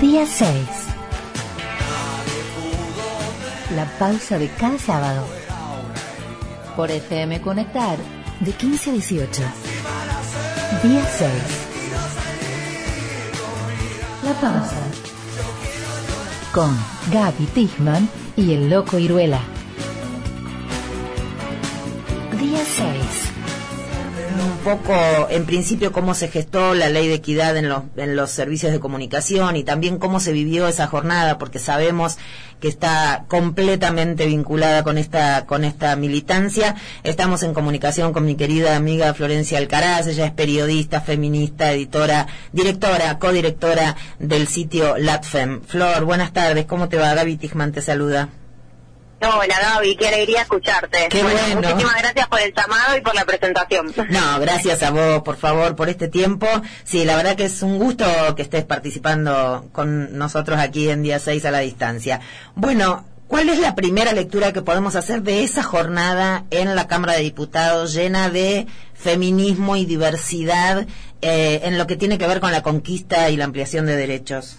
Día 6. La pausa de cada sábado. Por FM Conectar, de 15 a 18. Día 6. La pausa. Con Gaby Tichman y el Loco Iruela. Poco, en principio, cómo se gestó la ley de equidad en los, en los servicios de comunicación y también cómo se vivió esa jornada, porque sabemos que está completamente vinculada con esta, con esta militancia. Estamos en comunicación con mi querida amiga Florencia Alcaraz, ella es periodista, feminista, editora, directora, codirectora del sitio LatFem. Flor, buenas tardes, ¿cómo te va? Gaby Tijman te saluda. Hola Gaby, qué alegría escucharte. Qué bueno, Muchísimas gracias por el llamado y por la presentación. No, gracias a vos, por favor, por este tiempo. Sí, la verdad que es un gusto que estés participando con nosotros aquí en día 6 a la distancia. Bueno, ¿cuál es la primera lectura que podemos hacer de esa jornada en la Cámara de Diputados llena de feminismo y diversidad eh, en lo que tiene que ver con la conquista y la ampliación de derechos?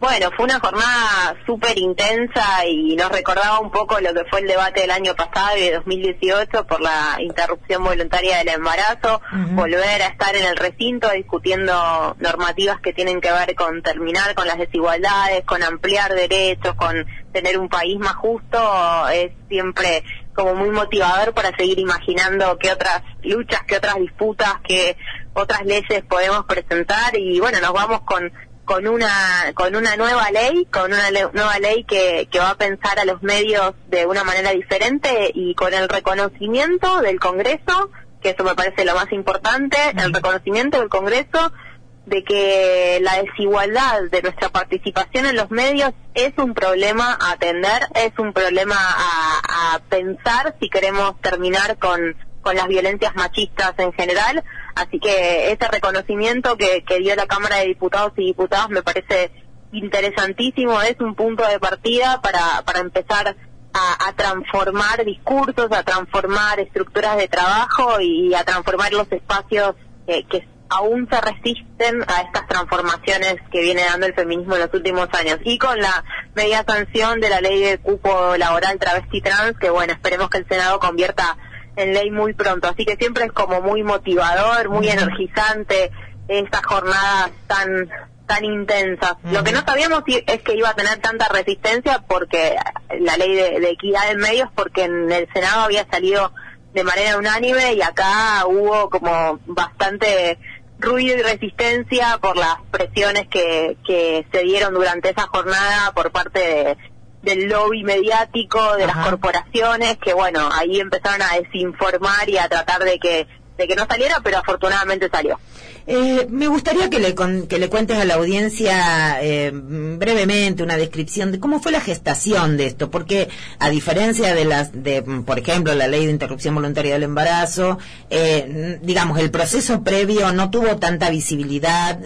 Bueno, fue una jornada súper intensa y nos recordaba un poco lo que fue el debate del año pasado y de 2018 por la interrupción voluntaria del embarazo, volver a estar en el recinto discutiendo normativas que tienen que ver con terminar con las desigualdades, con ampliar derechos, con tener un país más justo, es siempre como muy motivador para seguir imaginando qué otras luchas, qué otras disputas, qué otras leyes podemos presentar. Y bueno, nos vamos con con una con una nueva ley, con una nueva ley que, que va a pensar a los medios de una manera diferente y con el reconocimiento del Congreso, que eso me parece lo más importante, el reconocimiento del Congreso de que la desigualdad de nuestra participación en los medios es un problema a atender, es un problema a, a pensar si queremos terminar con, con las violencias machistas en general, Así que ese reconocimiento que, dio la Cámara de Diputados y Diputadas me parece interesantísimo, es un punto de partida para, para empezar a, transformar discursos, a transformar estructuras de trabajo y a transformar los espacios que aún se resisten a estas transformaciones que viene dando el feminismo en los últimos años. Y con la media sanción de la ley de cupo laboral travesti trans, que bueno, esperemos que el Senado convierta en ley muy pronto. Así que siempre es como muy motivador, muy energizante estas jornadas tan tan intensas. Lo que no sabíamos es que iba a tener tanta resistencia porque la ley de, equidad en medios, porque en el Senado había salido de manera unánime y acá hubo como bastante ruido y resistencia por las presiones que, que se dieron durante esa jornada por parte de, del lobby mediático, de las corporaciones, que bueno, ahí empezaron a desinformar y a tratar de que, de que no saliera, pero afortunadamente salió. Eh, me gustaría que le, que le cuentes a la audiencia eh, brevemente una descripción de cómo fue la gestación de esto, porque a diferencia de las, de, por ejemplo, la ley de interrupción voluntaria del embarazo, eh, digamos, el proceso previo no tuvo tanta visibilidad,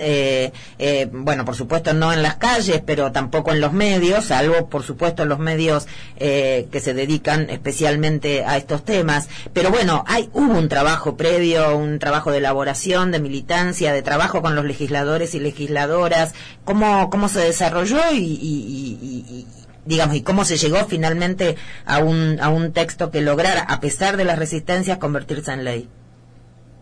bueno, por supuesto no en las calles, pero tampoco en los medios, salvo, por supuesto, los medios que se dedican especialmente a estos temas. Pero bueno, hay, hubo un trabajo previo, un trabajo de elaboración, de militancia, de trabajo con los legisladores y legisladoras, cómo, cómo se desarrolló y, digamos, y cómo se llegó finalmente a un, a un texto que lograra, a pesar de las resistencias, convertirse en ley.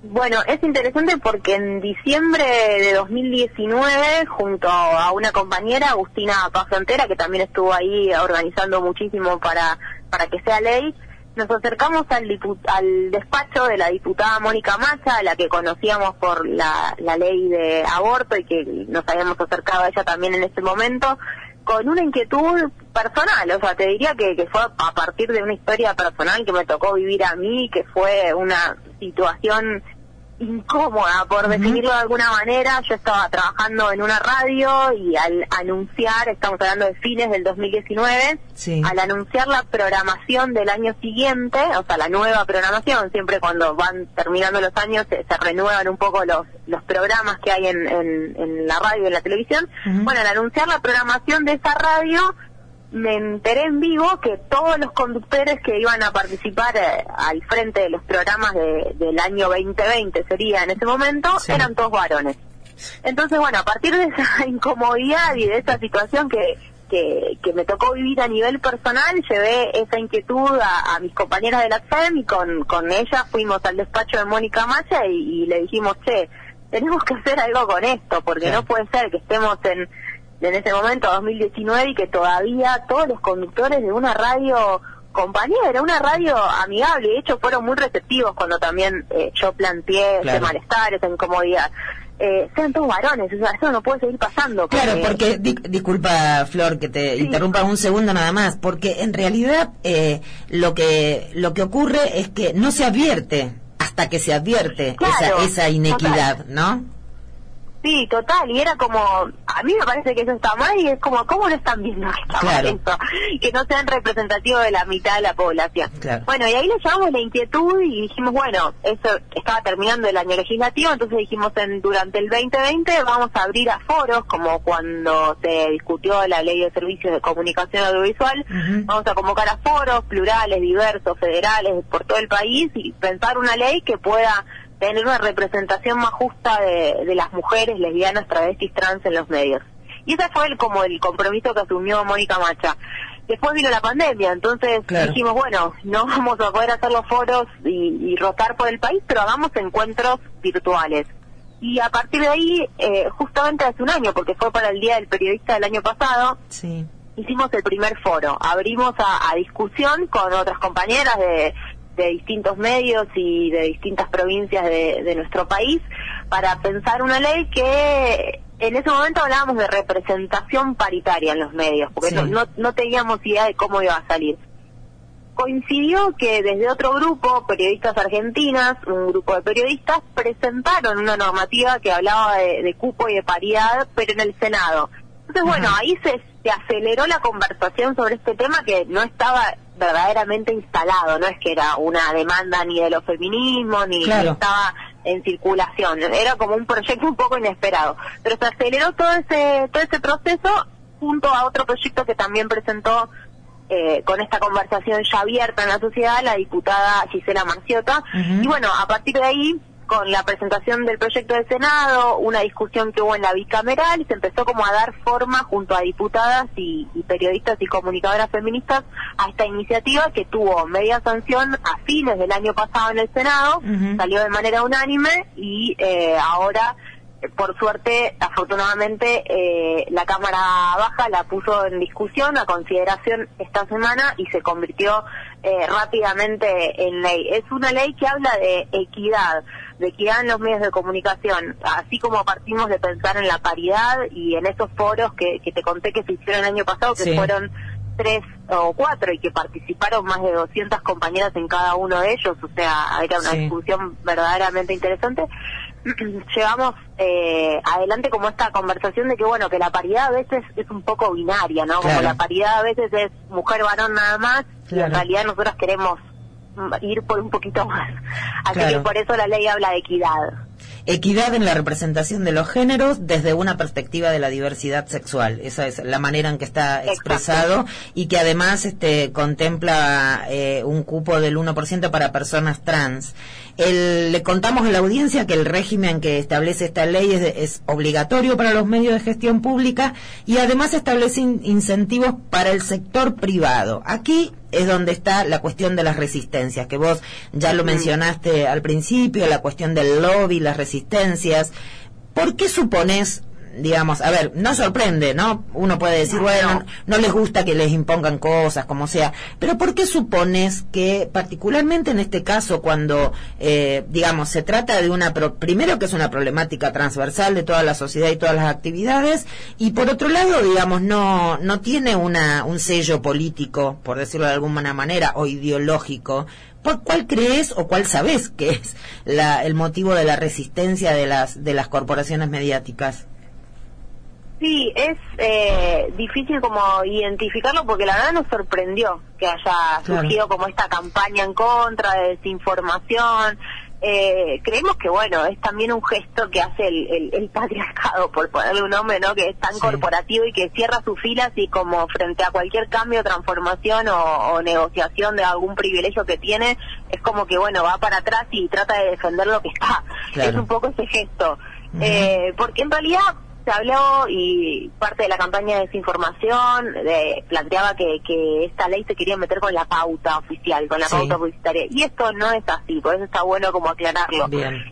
Bueno, es interesante porque en diciembre de 2019, junto a una compañera, Agustina Paz Frontera, que también estuvo ahí organizando muchísimo para, para que sea ley, nos acercamos al, al despacho de la diputada Mónica Macha, a la que conocíamos por la, ley de aborto y que nos habíamos acercado a ella también en ese momento, con una inquietud personal, o sea, te diría que, que fue a partir de una historia personal que me tocó vivir a mí, que fue una situación incómoda, por definirlo de alguna manera. Yo estaba trabajando en una radio y al anunciar, estamos hablando de fines del 2019, al anunciar la programación del año siguiente, o sea, la nueva programación, siempre cuando van terminando los años se, renuevan un poco los, los programas que hay en, en, la radio y en la televisión. Bueno, al anunciar la programación de esa radio, me enteré en vivo que todos los conductores que iban a participar eh, al frente de los programas de, del año 2020 sería en ese momento eran todos varones. Entonces, bueno, a partir de esa incomodidad y de esa situación que, que, que me tocó vivir a nivel personal, llevé esa inquietud a, mis compañeras de la FEM y con, con ellas fuimos al despacho de Mónica Macha y, le dijimos, che, tenemos que hacer algo con esto, porque no puede ser que estemos en, en ese momento, 2019, y que todavía todos los conductores de una radio compañera, una radio amigable, de hecho fueron muy receptivos cuando también eh, yo planteé ese malestar, esa incomodidad eh, sean todos varones, o sea, eso no puede seguir pasando. Claro, porque, disculpa Flor que te interrumpa un segundo nada más, porque en realidad eh, lo que lo que ocurre es que no se advierte hasta que se advierte esa, esa inequidad, ¿no? Sí, total, y era como, a mí me parece que eso está mal y es como, ¿cómo no están viendo que está mal eso? Que no sean representativos de la mitad de la población. Bueno, y ahí le llamamos la inquietud y dijimos, bueno, eso estaba terminando el año legislativo, entonces dijimos, en, durante el 2020 vamos a abrir a foros, como cuando se discutió la ley de servicios de comunicación audiovisual, vamos a convocar a foros plurales, diversos, federales, por todo el país y pensar una ley que pueda tener una representación más justa de, las mujeres lesbianas, travestis, trans en los medios. Y ese fue el, como el compromiso que asumió Mónica Macha. Después vino la pandemia, entonces dijimos, bueno, no vamos a poder hacer los foros y, rotar por el país, pero hagamos encuentros virtuales. Y a partir de ahí, eh, justamente hace un año, porque fue para el Día del Periodista del año pasado, hicimos el primer foro. Abrimos a discusión con otras compañeras de de distintos medios y de distintas provincias de, nuestro país para pensar una ley que en ese momento hablábamos de representación paritaria en los medios, porque no, no, teníamos idea de cómo iba a salir. Coincidió que desde otro grupo, periodistas argentinas, un grupo de periodistas, presentaron una normativa que hablaba de, cupo y de paridad, pero en el Senado. Entonces, bueno, ahí se, se aceleró la conversación sobre este tema que no estaba verdaderamente instalado, no es que era una demanda ni de los feminismos, ni, estaba en circulación, era como un proyecto un poco inesperado, pero se aceleró todo ese, todo ese proceso junto a otro proyecto que también presentó eh, con esta conversación ya abierta en la sociedad la diputada Gisela Marciota, y bueno, a partir de ahí con la presentación del proyecto de Senado, una discusión que hubo en la bicameral y se empezó como a dar forma junto a diputadas y, periodistas y comunicadoras feministas a esta iniciativa que tuvo media sanción a fines del año pasado en el Senado, salió de manera unánime y eh, ahora por suerte, afortunadamente, eh, la Cámara Baja la puso en discusión, a consideración esta semana y se convirtió eh, rápidamente en ley. Es una ley que habla de equidad, de equidad en los medios de comunicación, así como partimos de pensar en la paridad y en esos foros que, te conté que se hicieron el año pasado, que fueron tres o cuatro y que participaron más de 200 compañeras en cada uno de ellos, o sea, era una discusión verdaderamente interesante. Llevamos eh, adelante como esta conversación de que, bueno, que la paridad a veces es un poco binaria, ¿no? Como la paridad a veces es mujer-varón nada más, y en realidad nosotros queremos ir por un poquito más. Así que por eso la ley habla de equidad. Equidad en la representación de los géneros desde una perspectiva de la diversidad sexual. Esa es la manera en que está expresado y que además este, contempla eh, un cupo del 1% para personas trans. le contamos a la audiencia que el régimen que establece esta ley es, obligatorio para los medios de gestión pública y además establece incentivos para el sector privado. Aquí es donde está la cuestión de las resistencias, que vos ya lo mencionaste al principio, la cuestión del lobby, las resistencias. ¿Por qué supones digamos, a ver, no sorprende, ¿no? Uno puede decir, bueno, no, les gusta que les impongan cosas, como sea, pero ¿por qué supones que, particularmente en este caso, cuando, eh, digamos, se trata de una, primero que es una problemática transversal de toda la sociedad y todas las actividades, y por otro lado, digamos, no, no tiene una, un sello político, por decirlo de alguna manera, o ideológico, ¿Cuál crees o cuál sabes que es la, el motivo de la resistencia de las, de las corporaciones mediáticas? Sí, es eh, difícil como identificarlo porque la verdad nos sorprendió que haya surgido como esta campaña en contra de desinformación. eh, creemos que bueno es también un gesto que hace el, el, patriarcado por ponerle un nombre no que es tan corporativo y que cierra sus filas y como frente a cualquier cambio transformación o, negociación de algún privilegio que tiene es como que bueno va para atrás y trata de defender lo que está. Es un poco ese gesto. Eh, porque en realidad se habló y parte de la campaña de desinformación de, planteaba que, que esta ley se quería meter con la pauta oficial, con la pauta publicitaria. Y esto no es así, por eso está bueno como aclararlo.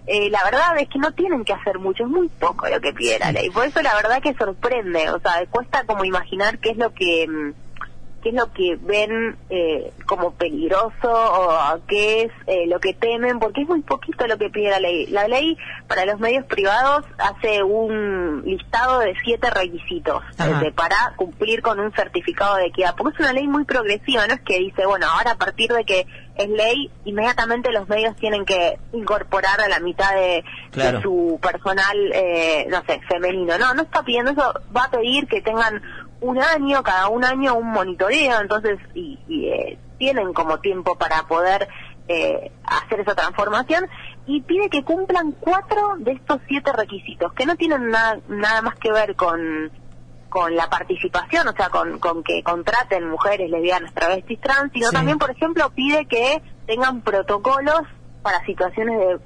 Eh, la verdad es que no tienen que hacer mucho, es muy poco lo que pide la ley. Por eso la verdad que sorprende, o sea, cuesta como imaginar qué es lo que mm, qué es lo que ven eh, como peligroso o qué es eh, lo que temen, porque es muy poquito lo que pide la ley. La ley para los medios privados hace un listado de siete requisitos para cumplir con un certificado de equidad, porque es una ley muy progresiva, no es que dice, bueno, ahora a partir de que es ley, inmediatamente los medios tienen que incorporar a la mitad de, su personal, eh, no sé, femenino. No, no está pidiendo eso, va a pedir que tengan un año, cada un año un monitoreo, entonces, y, eh, tienen como tiempo para poder eh, hacer esa transformación y pide que cumplan cuatro de estos siete requisitos, que no tienen nada, nada más que ver con, con la participación, o sea, con, con que contraten mujeres lesbianas, travestis, trans, sino también, por ejemplo, pide que tengan protocolos para situaciones de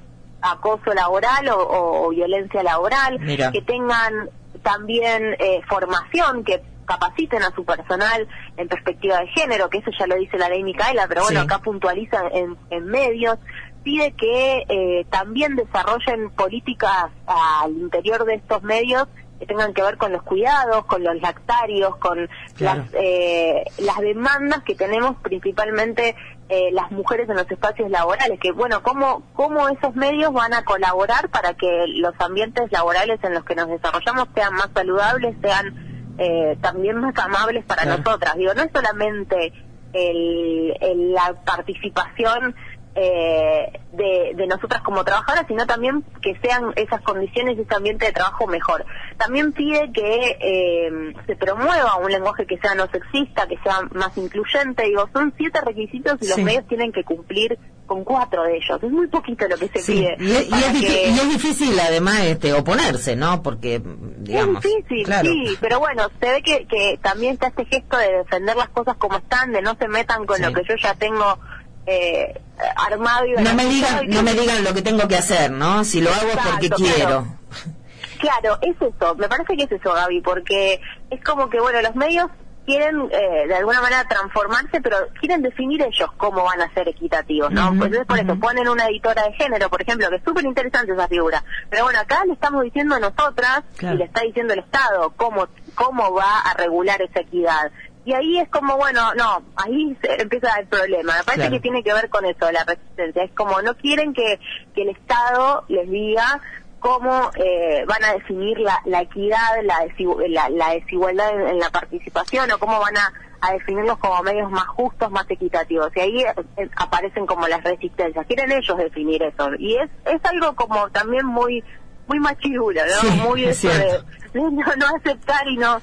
acoso laboral o, violencia laboral, que tengan también eh, formación, que capaciten a su personal en perspectiva de género, que eso ya lo dice la ley Micaela, pero bueno, acá puntualiza en, en, medios, pide que eh, también desarrollen políticas al interior de estos medios que tengan que ver con los cuidados, con los lactarios, con las, eh, las demandas que tenemos principalmente eh, las mujeres en los espacios laborales, que bueno, cómo, cómo esos medios van a colaborar para que los ambientes laborales en los que nos desarrollamos sean más saludables, sean eh, también más amables para nosotras. Digo, no es solamente el, la participación eh, de, de nosotras como trabajadoras, sino también que sean esas condiciones y ese ambiente de trabajo mejor. También pide que eh, se promueva un lenguaje que sea no sexista, que sea más incluyente. Digo, son siete requisitos y los medios tienen que cumplir con cuatro de ellos. Es muy poquito lo que se pide. Y es, difícil, además este, oponerse, ¿no? Porque, digamos... Es difícil, sí, pero bueno, se ve que, que también está este gesto de defender las cosas como están, de no se metan con lo que yo ya tengo eh, armado y... No me, digan, no me digan lo que tengo que hacer, ¿no? Si lo hago es porque quiero. Claro, es eso, me parece que es eso, Gaby, porque es como que, bueno, los medios quieren eh, de alguna manera transformarse, pero quieren definir ellos cómo van a ser equitativos, ¿no? pues entonces por eso ponen una editora de género, por ejemplo, que es súper interesante esa figura. Pero bueno, acá le estamos diciendo a nosotras y le está diciendo el Estado cómo, cómo va a regular esa equidad. Y ahí es como, bueno, no, ahí se empieza el problema. Me parece que tiene que ver con eso, la resistencia. Es como, no quieren que, que el Estado les diga cómo eh, van a definir la, la equidad, la, la, desigualdad en, la participación o cómo van a, a, definirlos como medios más justos, más equitativos. Y ahí eh, aparecen como las resistencias. Quieren ellos definir eso. Y es, es algo como también muy muy machirula, ¿no? muy eso de no, no aceptar y no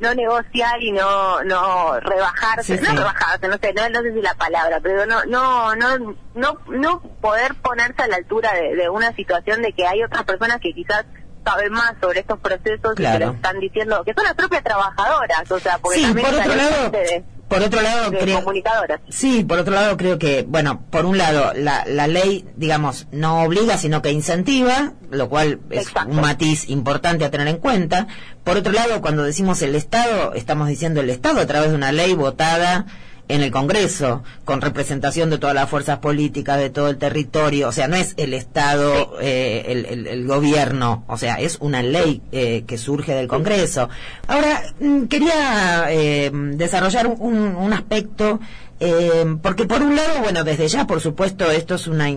no negociar y no no rebajarse, no rebajarse, no sé, no, sé si la palabra, pero no no no no no poder ponerse a la altura de, una situación de que hay otras personas que quizás saben más sobre estos procesos y que lo están diciendo, que son las propias trabajadoras, o sea, porque también por otro lado, por otro lado creo sí por otro lado creo que bueno por un lado la, la ley digamos no obliga sino que incentiva lo cual es un matiz importante a tener en cuenta. Por otro lado cuando decimos el estado estamos diciendo el estado a través de una ley votada en el Congreso, con representación de todas las fuerzas políticas, de todo el territorio, o sea, no es el Estado, eh, el, el, gobierno, o sea, es una ley eh, que surge del Congreso. Ahora, mm, quería eh, desarrollar un, un aspecto eh, porque por un lado, bueno, desde ya, por supuesto, esto es una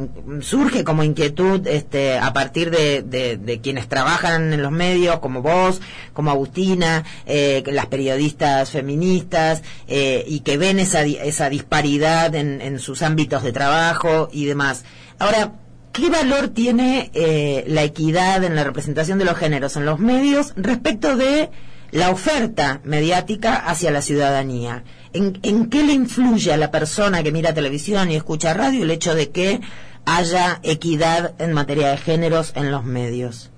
surge como inquietud este, a partir de, de, quienes trabajan en los medios, como vos, como Agustina, eh, las periodistas feministas, eh, y que ven esa, esa disparidad en, en sus ámbitos de trabajo y demás. Ahora, ¿qué valor tiene eh, la equidad en la representación de los géneros en los medios respecto de la oferta mediática hacia la ciudadanía? ¿En, qué le influye a la persona que mira televisión y escucha radio el hecho de que haya equidad en materia de géneros en los medios?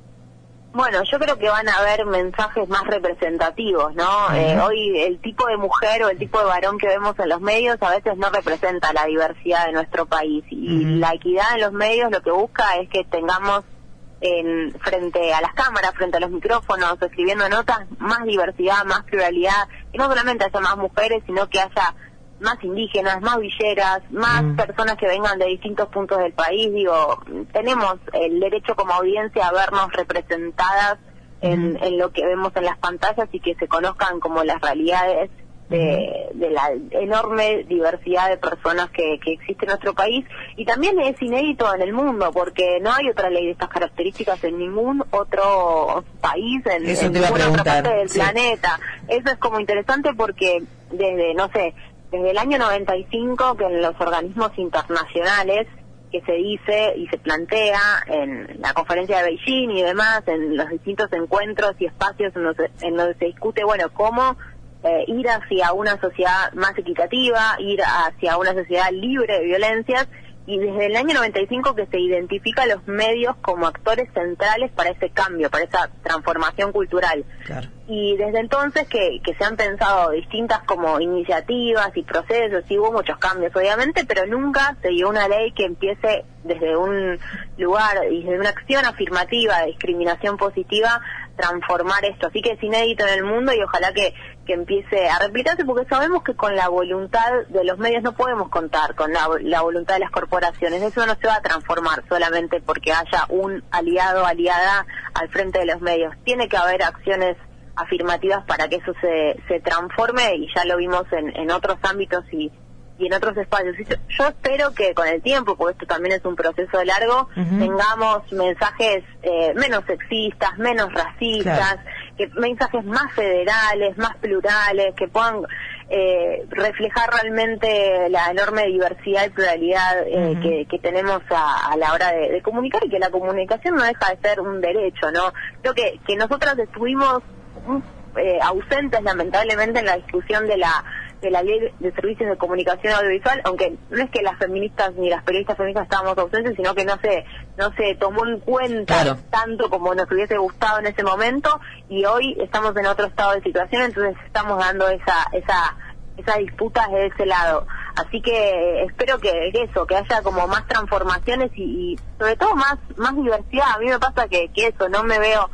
Bueno, yo creo que van a haber mensajes más representativos, ¿no? Eh, hoy el tipo de mujer o el tipo de varón que vemos en los medios a veces no representa la diversidad de nuestro país y la equidad en los medios lo que busca es que tengamos en frente a las cámaras, frente a los micrófonos, escribiendo notas, más diversidad, más pluralidad, y no solamente haya más mujeres, sino que haya más indígenas, más villeras, más mm. personas que vengan de distintos puntos del país. Digo, tenemos el derecho como audiencia a vernos representadas en, en lo que vemos en las pantallas y que se conozcan como las realidades de, de, la enorme diversidad de personas que, que existe en nuestro país. Y también es inédito en el mundo porque no hay otra ley de estas características en ningún otro país en, ninguna otra parte del planeta. Eso es como interesante porque desde no sé desde el año 95 que en los organismos internacionales que se dice y se plantea en la conferencia de Beijing y demás, en los distintos encuentros y espacios en donde, en donde se discute, bueno, cómo eh, ir hacia una sociedad más equitativa, ir hacia una sociedad libre de violencias y desde el año 95 que se identifica a los medios como actores centrales para ese cambio, para esa transformación cultural. Y desde entonces que, que se han pensado distintas como iniciativas y procesos, y hubo muchos cambios obviamente, pero nunca se dio una ley que empiece desde un lugar y desde una acción afirmativa de discriminación positiva transformar esto. Así que es inédito en el mundo y ojalá que, que empiece a replicarse porque sabemos que con la voluntad de los medios no podemos contar, con la, la voluntad de las corporaciones. Eso no se va a transformar solamente porque haya un aliado aliada al frente de los medios. Tiene que haber acciones afirmativas para que eso se, se transforme y ya lo vimos en, en otros ámbitos y y en otros espacios. Yo espero que con el tiempo, porque esto también es un proceso largo, tengamos mensajes eh, menos sexistas, menos racistas, que mensajes más federales, más plurales, que puedan eh, reflejar realmente la enorme diversidad y pluralidad eh, que, tenemos a, la hora de, comunicar y que la comunicación no deja de ser un derecho, ¿no? Creo que, que nosotras estuvimos ausentes lamentablemente en la discusión de la de la ley de servicios de comunicación audiovisual, aunque no es que las feministas ni las periodistas feministas estábamos ausentes, sino que no se no se tomó en cuenta tanto como nos hubiese gustado en ese momento y hoy estamos en otro estado de situación, entonces estamos dando esa esa esa disputa de ese lado. Así que espero que, eso, que haya como más transformaciones y, sobre todo más más diversidad. A mí me pasa que, que eso, no me veo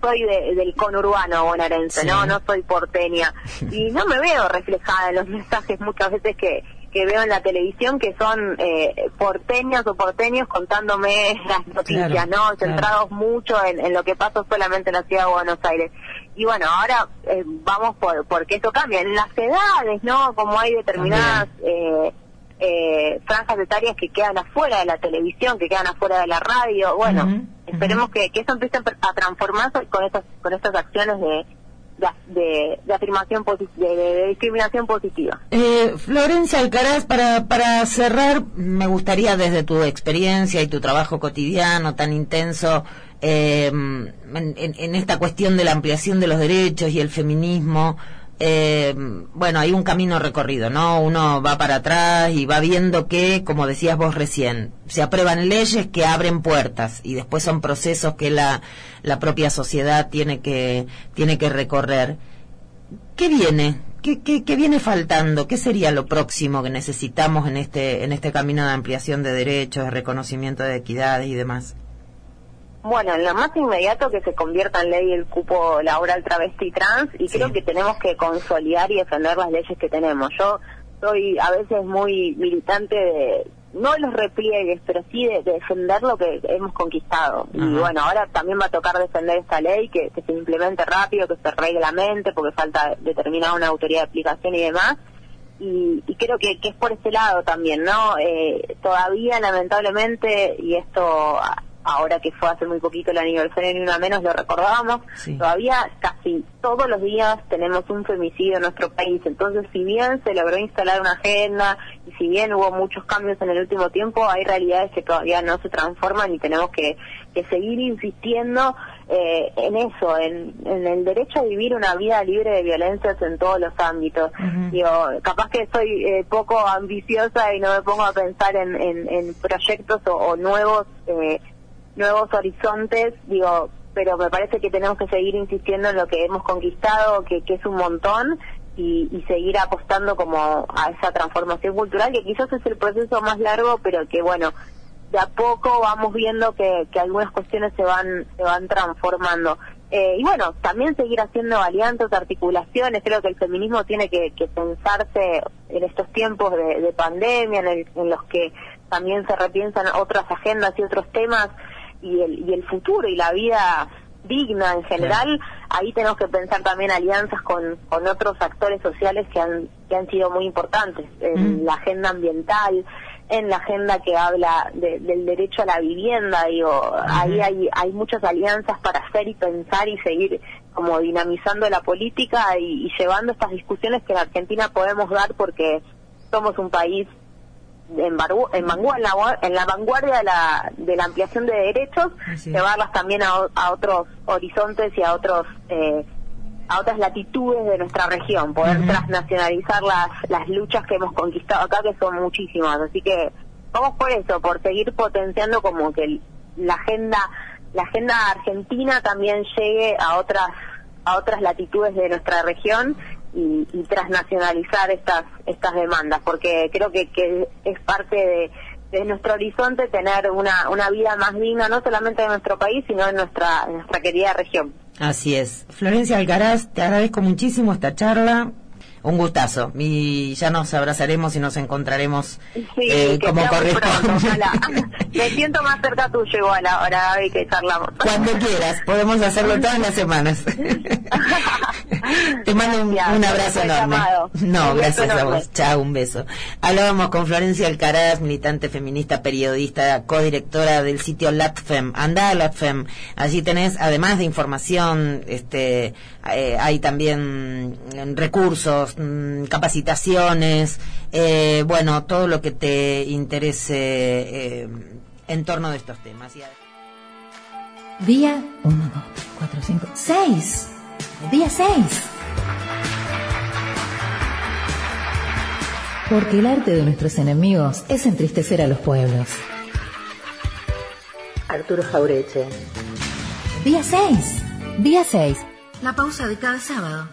soy del conurbano bonaerense, ¿no? No soy porteña. Y no me veo reflejada en los mensajes muchas veces que, que veo en la televisión que son eh, porteñas o porteños contándome las noticias, ¿no? Centrados mucho en, lo que pasa solamente en la ciudad de Buenos Aires. Y bueno, ahora eh, vamos por porque eso cambia. En las edades, ¿no? Como hay determinadas eh, eh, franjas etarias que quedan afuera de la televisión, que quedan afuera de la radio. Bueno, esperemos que, que, eso empiece a transformarse con estas, con estas acciones de, de, de, afirmación de, discriminación positiva. Eh, Florencia Alcaraz, para, para cerrar, me gustaría desde tu experiencia y tu trabajo cotidiano tan intenso eh, en, en, esta cuestión de la ampliación de los derechos y el feminismo, eh, bueno, hay un camino recorrido, ¿no? Uno va para atrás y va viendo que, como decías vos recién, se aprueban leyes que abren puertas y después son procesos que la, la propia sociedad tiene que, tiene que recorrer. ¿Qué viene? ¿Qué, qué, ¿Qué viene faltando? ¿Qué sería lo próximo que necesitamos en este, en este camino de ampliación de derechos, de reconocimiento de equidades y demás? Bueno, en lo más inmediato que se convierta en ley el cupo laboral travesti trans y creo que tenemos que consolidar y defender las leyes que tenemos. Yo soy a veces muy militante de, no los repliegues, pero sí de, defender lo que hemos conquistado. Y bueno, ahora también va a tocar defender esta ley, que, se implemente rápido, que se reglamente, porque falta determinar una autoridad de aplicación y demás. Y, creo que, que, es por ese lado también, ¿no? Eh, todavía, lamentablemente, y esto ahora que fue hace muy poquito el aniversario ni una menos lo recordábamos, todavía casi todos los días tenemos un femicidio en nuestro país, entonces si bien se logró instalar una agenda y si bien hubo muchos cambios en el último tiempo, hay realidades que todavía no se transforman y tenemos que, que seguir insistiendo eh, en eso, en, el derecho a vivir una vida libre de violencias en todos los ámbitos. Digo, capaz que soy eh, poco ambiciosa y no me pongo a pensar en, en, proyectos o, nuevos eh, nuevos horizontes, digo, pero me parece que tenemos que seguir insistiendo en lo que hemos conquistado, que, que es un montón, y, y, seguir apostando como a esa transformación cultural, que quizás es el proceso más largo, pero que bueno, de a poco vamos viendo que, algunas cuestiones se van se van transformando. Eh, y bueno, también seguir haciendo alianzas, articulaciones. Creo que el feminismo tiene que, pensarse en estos tiempos de, pandemia, en, en, los que también se repiensan otras agendas y otros temas y el, y el futuro y la vida digna en general. Ahí tenemos que pensar también alianzas con, con otros actores sociales que han, que han sido muy importantes en la agenda ambiental en la agenda que habla del derecho a la vivienda, digo, ahí hay, hay muchas alianzas para hacer y pensar y seguir como dinamizando la política y, llevando estas discusiones que en Argentina podemos dar porque somos un país en, en, vanguardia, en la vanguardia de la, de la ampliación de derechos, llevarlas también a, a, otros horizontes y a otros eh, a otras latitudes de nuestra región, poder transnacionalizar las, las luchas que hemos conquistado acá, que son muchísimas. Así que vamos por eso, por seguir potenciando como que la agenda, la agenda argentina también llegue a otras, a otras latitudes de nuestra región y, y transnacionalizar estas, estas demandas, porque creo que, que es parte de, de nuestro horizonte tener una, una vida más digna, no solamente de nuestro país, sino en nuestra, nuestra querida región. Así es. Florencia Alcaraz, te agradezco muchísimo esta charla. Un gustazo. Y ya nos abrazaremos y nos encontraremos eh, como corresponde. Me siento más cerca tuyo igual ahora hoy que charlamos. Cuando quieras, podemos hacerlo todas las semanas. Te mando un, abrazo enorme. No, gracias a vos. Chao, un beso. Hablábamos con Florencia Alcaraz, militante feminista, periodista, codirectora del sitio LatFem. Anda a LatFem. Allí tenés, además de información, este, eh, hay también recursos, mm, capacitaciones, eh, bueno, todo lo que te interese eh, en torno de estos temas. Día 1, 2, 3, 4, 5, 6. Día 6. Porque el arte de nuestros enemigos es entristecer a los pueblos. Arturo Jaureche. Día 6. Día 6. La pausa de cada sábado.